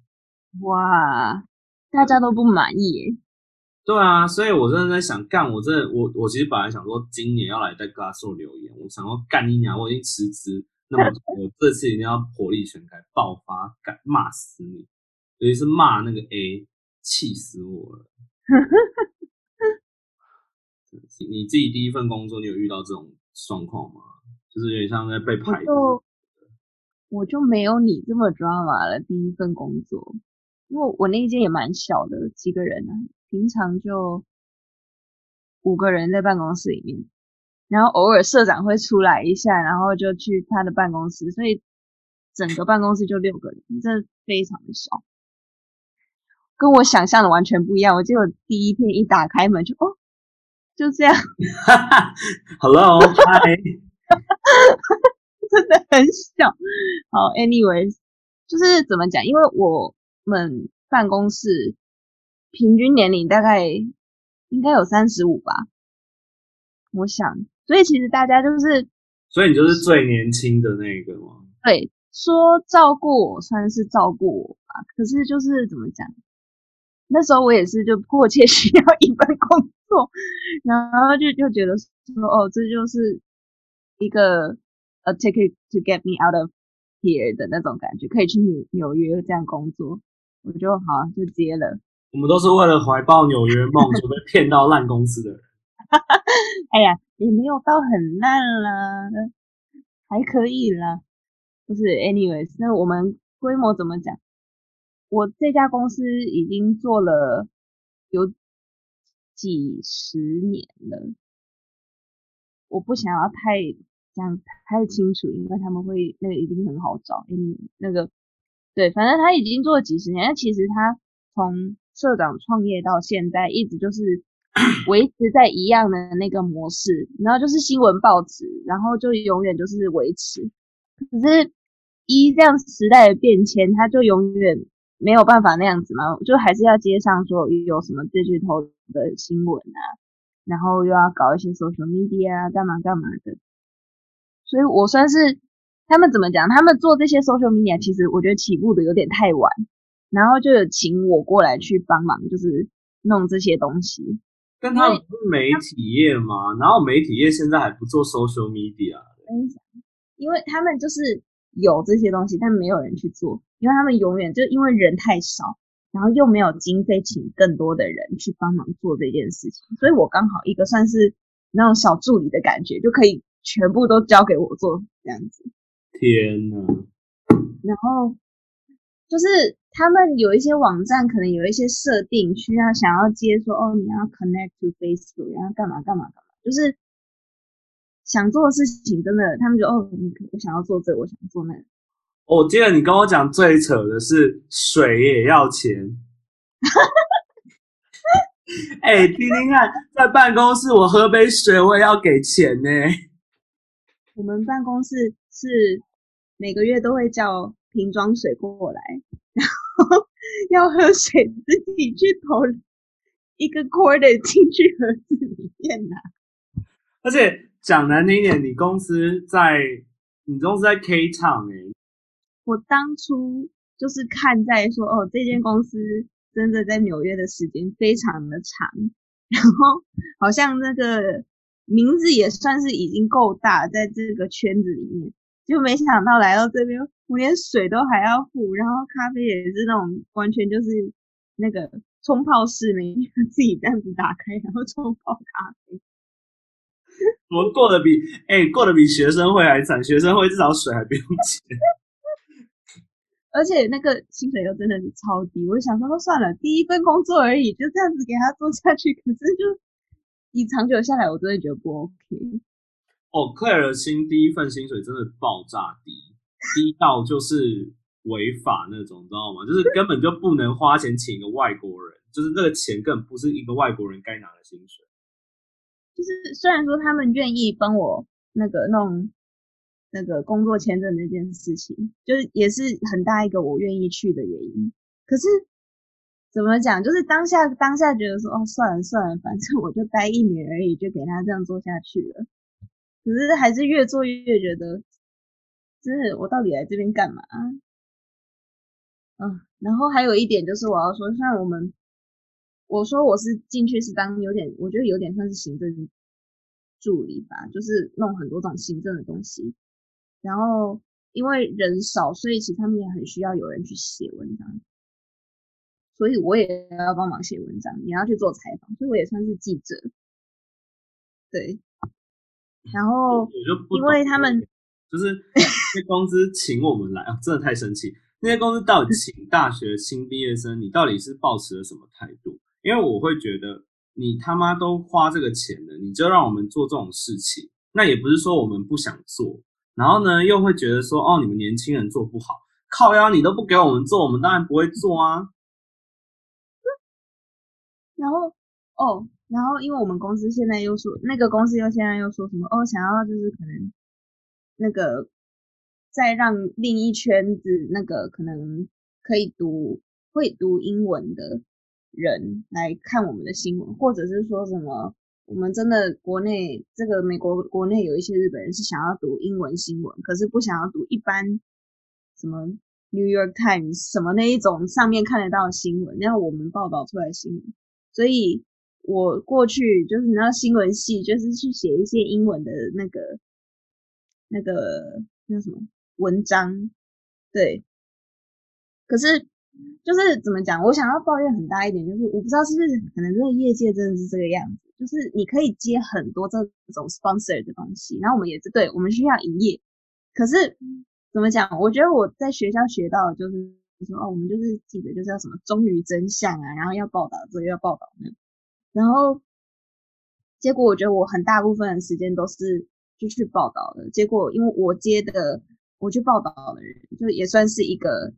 哇，大家都不满意。对啊，所以我真的在想，干，我真的，我我其实本来想说，今年要来在 Glassdoor 留言，我想要干一年，我已经辞职，那么我这次一定要火力全开，爆发，干骂死你，尤其是骂那个 A，气死我了。你自己第一份工作，你有遇到这种状况吗？就是有点像在被排挤我就没有你这么 drama 了。第一份工作，因为我那一间也蛮小的，几个人啊，平常就五个人在办公室里面，然后偶尔社长会出来一下，然后就去他的办公室，所以整个办公室就六个人，真的非常的小，跟我想象的完全不一样。我记得我第一天一打开门就哦，就这样，Hello，嗨，真的很小。好，anyways，就是怎么讲？因为我们办公室平均年龄大概应该有三十五吧，我想，所以其实大家就是，所以你就是最年轻的那个吗？对，说照顾我算是照顾我吧，可是就是怎么讲？那时候我也是就迫切 需要一份工作，然后就就觉得说，哦，这就是一个 a ticket to get me out of here 的那种感觉，可以去纽纽约这样工作，我就好就接了。我们都是为了怀抱纽约梦，就被骗到烂公司的人。哎呀，也没有到很烂啦，还可以啦。不是，anyways，那我们规模怎么讲？我这家公司已经做了有几十年了，我不想要太讲太清楚，因为他们会那个一定很好找。anyway，那个对，反正他已经做了几十年，但其实他从社长创业到现在，一直就是 维持在一样的那个模式，然后就是新闻报纸，然后就永远就是维持。可是，一这样时代的变迁，它就永远没有办法那样子嘛，就还是要接上说有什么 digital 的新闻啊，然后又要搞一些 social media 啊，干嘛干嘛的。所以我算是他们怎么讲？他们做这些 social media，其实我觉得起步的有点太晚，然后就有请我过来去帮忙，就是弄这些东西。但他们不是媒体业吗？然后媒体业现在还不做 social media，因为他们就是有这些东西，但没有人去做，因为他们永远就因为人太少，然后又没有经费请更多的人去帮忙做这件事情，所以我刚好一个算是那种小助理的感觉，就可以全部都交给我做这样子。天呐，然后就是他们有一些网站可能有一些设定需要想要接说哦，你要 connect to Facebook，然后干嘛干嘛干嘛，就是想做的事情真的，他们就哦，你我想要做这个，我想做那个。我记得你跟我讲最扯的是水也要钱。哎、听听看，在办公室我喝杯水我也要给钱呢。我们办公室是每个月都会叫瓶装水过来，然后 要喝水自己去投一个 quarter 进去盒子里面拿。而且讲难听一点，你公司在你公司在 K 场哎、我当初就是看在说，哦，这间公司真的在纽约的时间非常的长，然后好像那个名字也算是已经够大，在这个圈子里面，就没想到来到这边，我连水都还要付，然后咖啡也是那种完全就是那个冲泡式，的自己这样子打开，然后冲泡咖啡。我们过得比哎、过得比学生会还惨，学生会至少水还不用钱。而且那个薪水又真的是超低，我就想说，哦算了，第一份工作而已，就这样子给他做下去。可是就以长久下来，我真的觉得不 OK。哦，Claire 的薪第一份薪水真的爆炸低，低到就是违法那种，你知道吗？就是根本就不能花钱请一个外国人，就是那个钱根本不是一个外国人该拿的薪水。就是虽然说他们愿意帮我那个弄那个工作签证那件事情，就是也是很大一个我愿意去的原因。可是怎么讲，就是当下当下觉得说，哦，算了算了，反正我就待一年而已，就给他这样做下去了。可是还是越做越觉得，真的我到底来这边干嘛？嗯，然后还有一点就是我要说，像我们我说我是进去是当有点，我觉得有点算是行政助理吧，就是弄很多种行政的东西。然后因为人少，所以其实他们也很需要有人去写文章，所以我也要帮忙写文章，也要去做采访，所以我也算是记者。对，然后因为他们就是那些公司请我们来，啊，真的太生气。那些公司到底请大学新毕业生，你到底是抱持了什么态度？因为我会觉得，你他妈都花这个钱了，你就让我们做这种事情，那也不是说我们不想做，然后呢又会觉得说，哦，你们年轻人做不好，靠腰你都不给我们做，我们当然不会做啊。然后哦，然后因为我们公司现在又说，那个公司又现在又说什么哦，想要就是可能那个再让另一圈子那个可能可以读会读英文的人来看我们的新闻，或者是说什么我们真的国内这个美国国内有一些日本人是想要读英文新闻，可是不想要读一般什么 New York Times 什么那一种上面看得到的新闻，然后我们报道出来的新闻，所以我过去就是你知道新闻系就是去写一些英文的那个那个那什么文章，对，可是就是怎么讲，我想要抱怨很大一点，就是我不知道是不是可能这个业界真的是这个样子，就是你可以接很多这种 sponsor 的东西，然后我们也是对我们需要营业，可是怎么讲？我觉得我在学校学到的就是说哦，我们就是记得就是要什么忠于真相啊，然后要报道这个要报道那，然后结果我觉得我很大部分的时间都是就去报道的，结果因为我接的我去报道的人，就也算是一个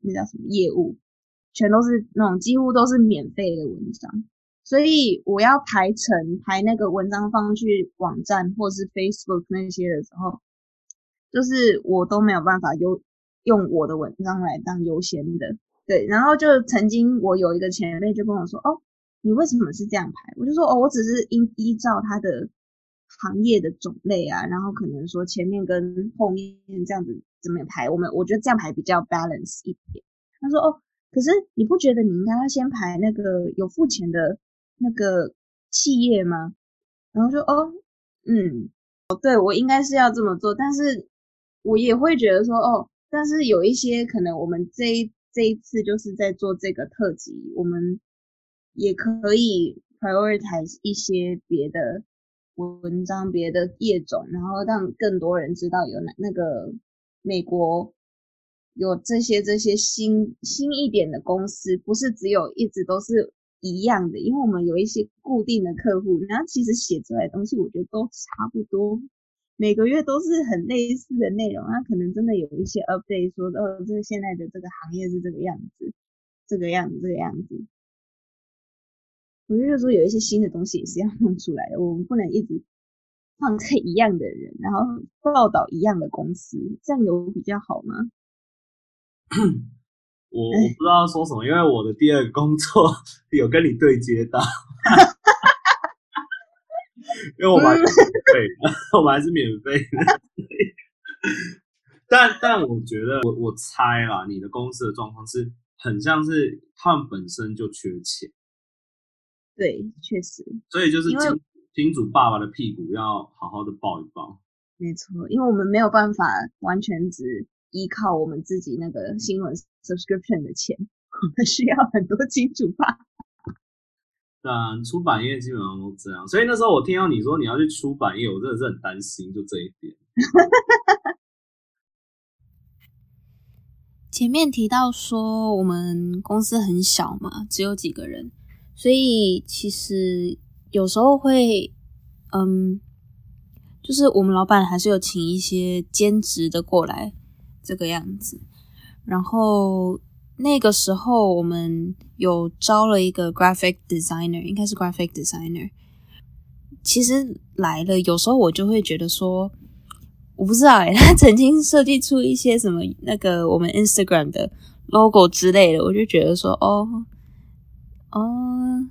那叫什么业务，全都是那种几乎都是免费的文章，所以我要排成排那个文章放去网站或是 Facebook 那些的时候。就是我都没有办法优用我的文章来当优先的，对。然后就曾经我有一个前辈就跟我说：“哦，你为什么是这样排？”我就说：“哦，我只是依依照他的行业的种类啊，然后可能说前面跟后面这样子怎么排，我们我觉得这样排比较 balance 一点。”他说：“哦，可是你不觉得你应该要先排那个有付钱的那个企业吗？”然后说：“哦，嗯，哦，对我应该是要这么做，但是。”我也会觉得说哦，但是有一些可能我们这这一次就是在做这个特辑，我们也可以 prioritize 一些别的文章、别的业种，然后让更多人知道有那那个美国有这些这些新新一点的公司，不是只有一直都是一样的，因为我们有一些固定的客户，然后其实写出来东西，我觉得都差不多。每个月都是很类似的内容，它可能真的有一些 update 说，哦，这现在的这个行业是这个样子，这个样子，这个样子。我觉得说有一些新的东西也是要弄出来的，我们不能一直放在一样的人，然后报道一样的公司，这样有比较好吗？我我不知道说什么，因为我的第二个工作 有跟你对接到。因为我们还是免费，我们还是免费的。但但我觉得，我我猜啦，你的公司的状况是很像是他们本身就缺钱。对，确实。所以就是金金主爸爸的屁股要好好的抱一抱。没错，因为我们没有办法完全只依靠我们自己那个新闻 subscription 的钱，我们需要很多金主爸。嗯出版业基本上都这样，所以那时候我听到你说你要去出版业，我真的是很担心，就这一点。前面提到说我们公司很小嘛，只有几个人，所以其实有时候会，嗯，就是我们老板还是有请一些兼职的过来这个样子，然后。那个时候我们有招了一个 graphic designer，应该是 graphic designer。其实来了，有时候我就会觉得说，我不知道诶，他曾经设计出一些什么那个我们 Instagram 的 logo 之类的，我就觉得说，哦哦，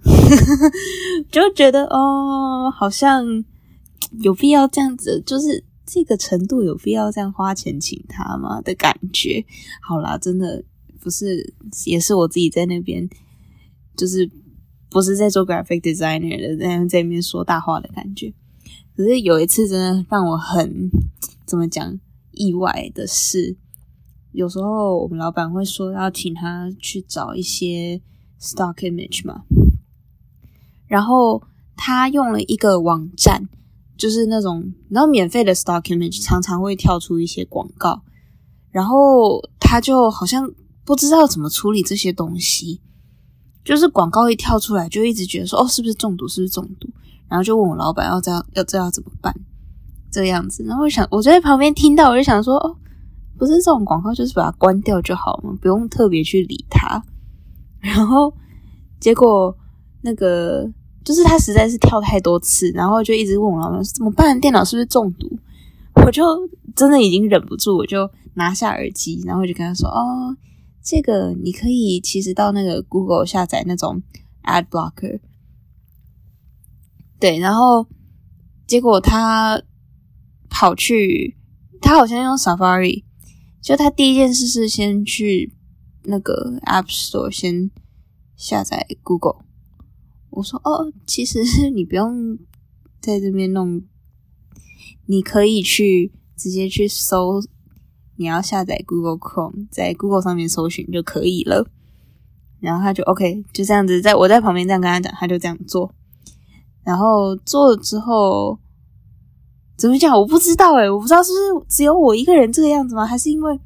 就觉得哦，好像有必要这样子，就是这个程度有必要这样花钱请他吗的感觉？好啦，真的。不是，也是我自己在那边，就是不是在做 graphic designer 的，在在那边说大话的感觉。可是有一次，真的让我很怎么讲意外的是，有时候我们老板会说要请他去找一些 stock image 嘛，然后他用了一个网站，就是那种然后免费的 stock image 常常会跳出一些广告，然后他就好像。不知道怎么处理这些东西，就是广告一跳出来，就一直觉得说哦，是不是中毒？是不是中毒？然后就问我老板要这样要这样怎么办？这样子。然后我想，我就在旁边听到，我就想说，哦，不是这种广告，就是把它关掉就好嘛，不用特别去理它。然后结果那个就是他实在是跳太多次，然后就一直问我老板怎么办，电脑是不是中毒？我就真的已经忍不住，我就拿下耳机，然后就跟他说，哦，这个你可以其实到那个 Google 下载那种 Ad Blocker。对，然后结果他跑去，他好像用 Safari，就他第一件事是先去那个 App Store 先下载 Google。我说哦，其实你不用在这边弄，你可以去直接去搜，你要下载 Google Chrome，在 Google 上面搜寻就可以了。然后他就 OK，就这样子，在我在旁边这样跟他讲，他就这样做。然后做了之后，怎么讲？我不知道诶，我不知道是不是只有我一个人这个样子吗？还是因为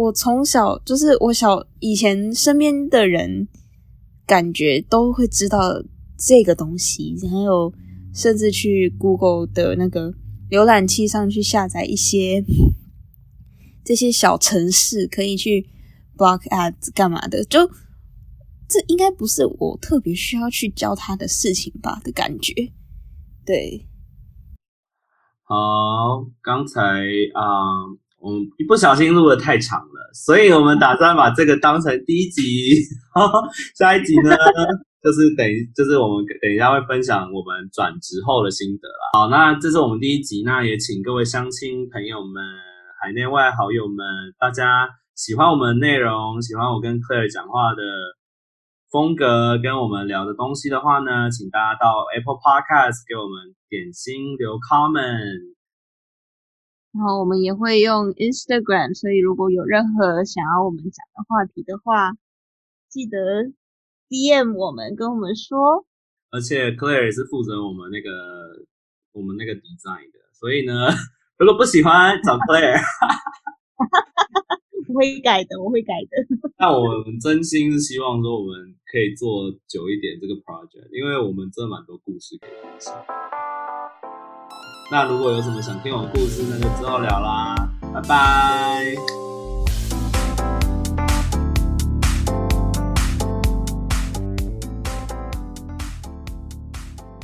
我从小就是我小以前身边的人感觉都会知道这个东西，还有甚至去 Google 的那个浏览器上去下载一些这些小程式，可以去 block ads 干嘛的，就。这应该不是我特别需要去教他的事情吧的感觉，对。好，刚才啊，我们一不小心录的太长了，所以我们打算把这个当成第一集，下一集呢，就是等于，就是我们等一下会分享我们转职后的心得了。好，那这是我们第一集，那也请各位相亲朋友们、海内外好友们，大家喜欢我们内容，喜欢我跟 Claire 讲话的。风格跟我们聊的东西的话呢，请大家到 Apple Podcast 给我们点心留 comment，然后我们也会用 Instagram，所以如果有任何想要我们讲的话题的话，记得 DM 我们跟我们说。而且 Claire 也是负责我们那个我们那个 design 的，所以呢，如果不喜欢找 Claire。我会改的，我会改的。那我们真心是希望说，我们可以做久一点这个 project，因为我们真的蛮多故事可以分享。那如果有什么想听我故事，那就之后聊啦，拜拜。